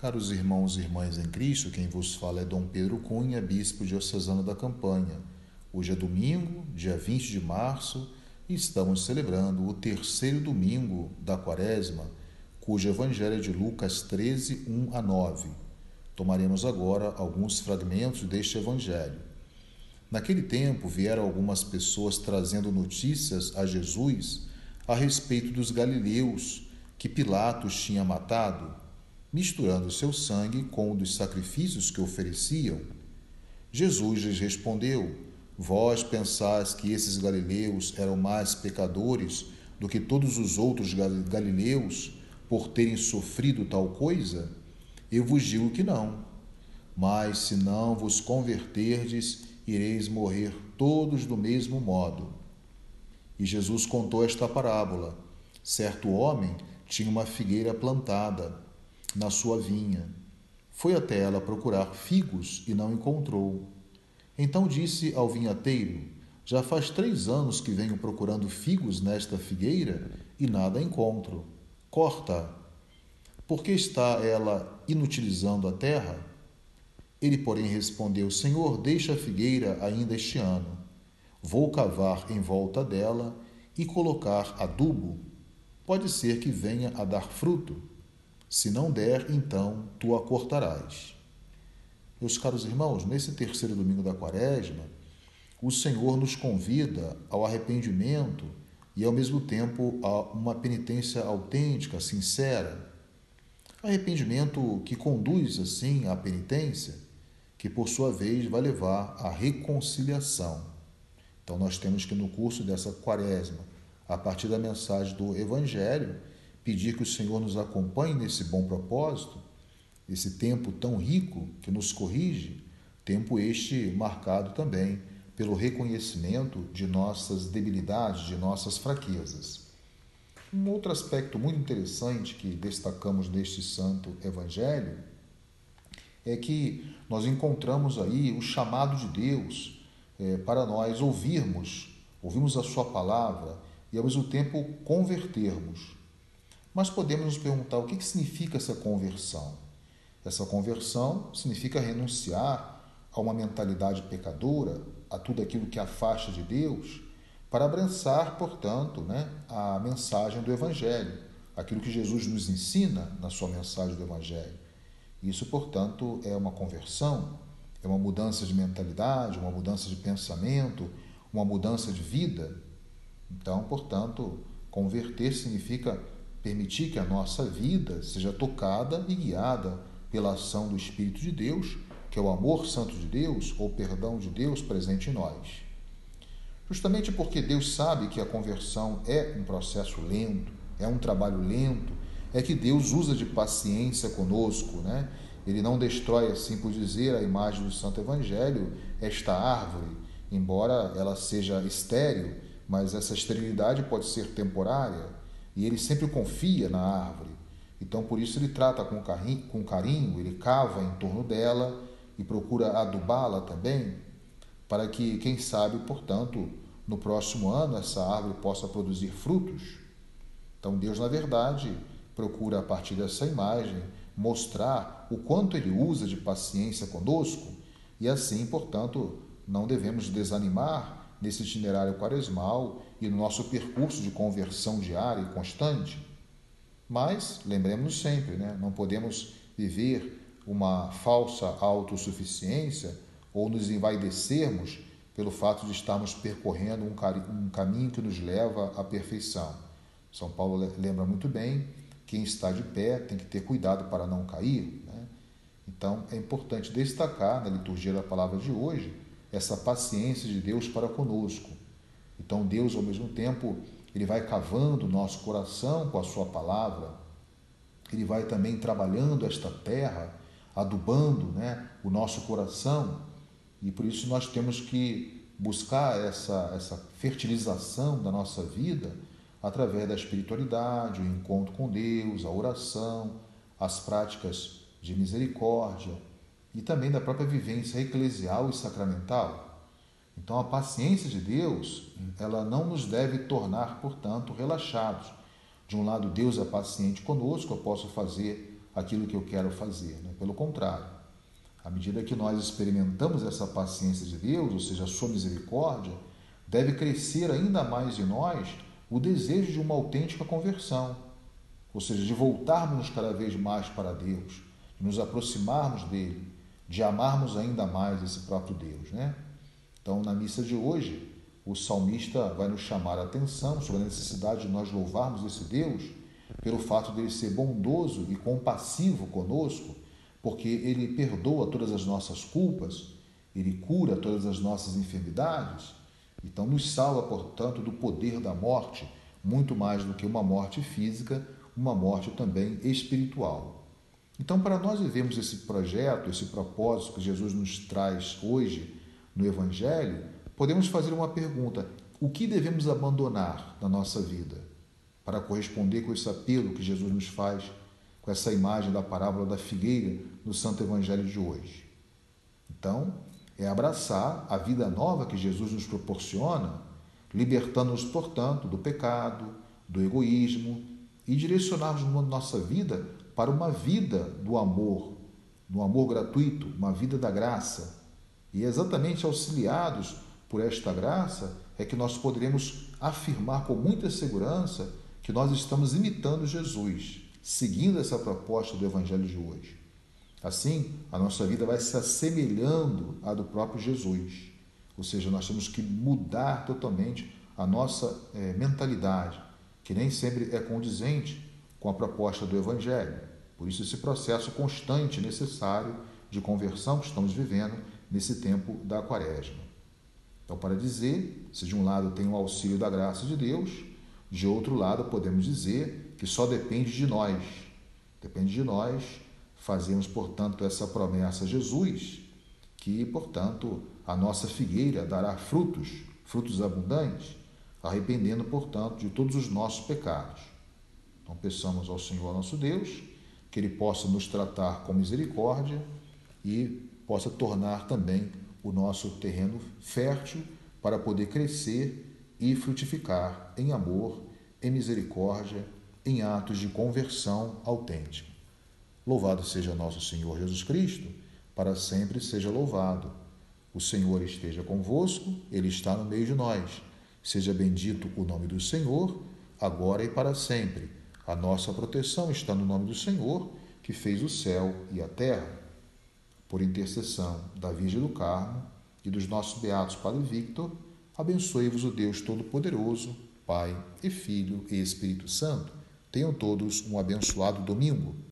Caros irmãos e irmãs em Cristo, quem vos fala é Dom Pedro Cunha, bispo diocesano da Campanha. Hoje é domingo, dia 20 de março, e estamos celebrando o terceiro domingo da Quaresma, cujo evangelho é de Lucas 13, 1 a 9. Tomaremos agora alguns fragmentos deste evangelho. Naquele tempo vieram algumas pessoas trazendo notícias a Jesus a respeito dos galileus que Pilatos tinha matado, misturando seu sangue com o dos sacrifícios que ofereciam. Jesus lhes respondeu: Vós pensais que esses galileus eram mais pecadores do que todos os outros galileus por terem sofrido tal coisa? Eu vos digo que não. Mas se não vos converterdes, ireis morrer todos do mesmo modo. E Jesus contou esta parábola. Certo homem tinha uma figueira plantada na sua vinha. Foi até ela procurar figos e não encontrou. Então disse ao vinhateiro: Já faz três anos que venho procurando figos nesta figueira e nada encontro. Corta. Por que está ela inutilizando a terra? Ele, porém, respondeu: Senhor, deixa a figueira ainda este ano. Vou cavar em volta dela e colocar adubo. Pode ser que venha a dar fruto. Se não der, então tu a cortarás. Meus caros irmãos, nesse terceiro domingo da quaresma, o Senhor nos convida ao arrependimento e, ao mesmo tempo, a uma penitência autêntica, sincera. Arrependimento que conduz, assim, à penitência que por sua vez vai levar à reconciliação. Então nós temos que no curso dessa quaresma, a partir da mensagem do evangelho, pedir que o Senhor nos acompanhe nesse bom propósito, esse tempo tão rico que nos corrige, tempo este marcado também pelo reconhecimento de nossas debilidades, de nossas fraquezas. Um outro aspecto muito interessante que destacamos neste santo evangelho é que nós encontramos aí o chamado de Deus é, para nós ouvirmos, ouvirmos a Sua palavra e ao mesmo tempo convertermos. Mas podemos nos perguntar o que, significa essa conversão? Essa conversão significa renunciar a uma mentalidade pecadora, a tudo aquilo que afasta de Deus, para abraçar, portanto, né, a mensagem do Evangelho, aquilo que Jesus nos ensina na sua mensagem do Evangelho. Isso, portanto, é uma conversão, é uma mudança de mentalidade, uma mudança de pensamento, uma mudança de vida. Então, portanto, converter significa permitir que a nossa vida seja tocada e guiada pela ação do Espírito de Deus, que é o amor santo de Deus ou perdão de Deus presente em nós. Justamente porque Deus sabe que a conversão é um processo lento, é um trabalho lento, é que Deus usa de paciência conosco, né? Ele não destrói, assim por dizer, a imagem do Santo Evangelho, esta árvore, embora ela seja estéril, mas essa esterilidade pode ser temporária e ele sempre confia na árvore. Então, por isso, ele trata com carinho, com carinho ele cava em torno dela e procura adubá-la também, para que, quem sabe, portanto, no próximo ano essa árvore possa produzir frutos. Então, Deus, na verdade, procura, a partir dessa imagem, mostrar o quanto ele usa de paciência conosco e assim, portanto, não devemos desanimar nesse itinerário quaresmal e no nosso percurso de conversão diária e constante. Mas lembremos sempre, né? não podemos viver uma falsa autossuficiência ou nos envaidecermos pelo fato de estarmos percorrendo um, caminho que nos leva à perfeição. São Paulo lembra muito bem quem está de pé tem que ter cuidado para não cair. Né? Então é importante destacar na liturgia da palavra de hoje essa paciência de Deus para conosco. Então Deus, ao mesmo tempo, ele vai cavando o nosso coração com a sua palavra, ele vai também trabalhando esta terra, adubando né, o nosso coração, e por isso nós temos que buscar essa, essa fertilização da nossa vida através da espiritualidade, o encontro com Deus, a oração, as práticas de misericórdia e também da própria vivência eclesial e sacramental. Então, a paciência de Deus, ela não nos deve tornar, portanto, relaxados. De um lado, Deus é paciente conosco, eu posso fazer aquilo que eu quero fazer. Né? Pelo contrário, à medida que nós experimentamos essa paciência de Deus, ou seja, a sua misericórdia, deve crescer ainda mais em nós o desejo de uma autêntica conversão, ou seja, de voltarmos cada vez mais para Deus, de nos aproximarmos dele, de amarmos ainda mais esse próprio Deus, né? Então, na missa de hoje, o salmista vai nos chamar a atenção sobre a necessidade de nós louvarmos esse Deus pelo fato dele ser bondoso e compassivo conosco, porque ele perdoa todas as nossas culpas, ele cura todas as nossas enfermidades, então nos salva, portanto, do poder da morte, muito mais do que uma morte física, uma morte também espiritual. Então, para nós vivermos esse projeto, esse propósito que Jesus nos traz hoje no Evangelho, podemos fazer uma pergunta: o que devemos abandonar na nossa vida para corresponder com esse apelo que Jesus nos faz com essa imagem da parábola da figueira no Santo Evangelho de hoje? Então, é abraçar a vida nova que Jesus nos proporciona, libertando-nos, portanto, do pecado, do egoísmo e direcionarmos nossa vida para uma vida do amor, do amor gratuito, uma vida da graça. E exatamente auxiliados por esta graça é que nós poderemos afirmar com muita segurança que nós estamos imitando Jesus, seguindo essa proposta do Evangelho de hoje. Assim, a nossa vida vai se assemelhando à do próprio Jesus. Ou seja, nós temos que mudar totalmente a nossa é, mentalidade, que nem sempre é condizente com a proposta do Evangelho. Por isso, esse processo constante necessário de conversão que estamos vivendo nesse tempo da quaresma. Então, para dizer, se de um lado tem o auxílio da graça de Deus, de outro lado podemos dizer que só depende de nós. Depende de nós fazemos, portanto, essa promessa a Jesus, que, portanto, a nossa figueira dará frutos, frutos abundantes, arrependendo, portanto, de todos os nossos pecados. Então, peçamos ao Senhor nosso Deus que Ele possa nos tratar com misericórdia e possa tornar também o nosso terreno fértil para poder crescer e frutificar em amor, em misericórdia, em atos de conversão autêntica. Louvado seja nosso Senhor Jesus Cristo, para sempre seja louvado. O Senhor esteja convosco, Ele está no meio de nós. Seja bendito o nome do Senhor, agora e para sempre. A nossa proteção está no nome do Senhor, que fez o céu e a terra por intercessão da Virgem do Carmo e dos nossos beatos Padre Victor, abençoe-vos o Deus Todo-Poderoso, Pai e Filho e Espírito Santo. Tenham todos um abençoado domingo.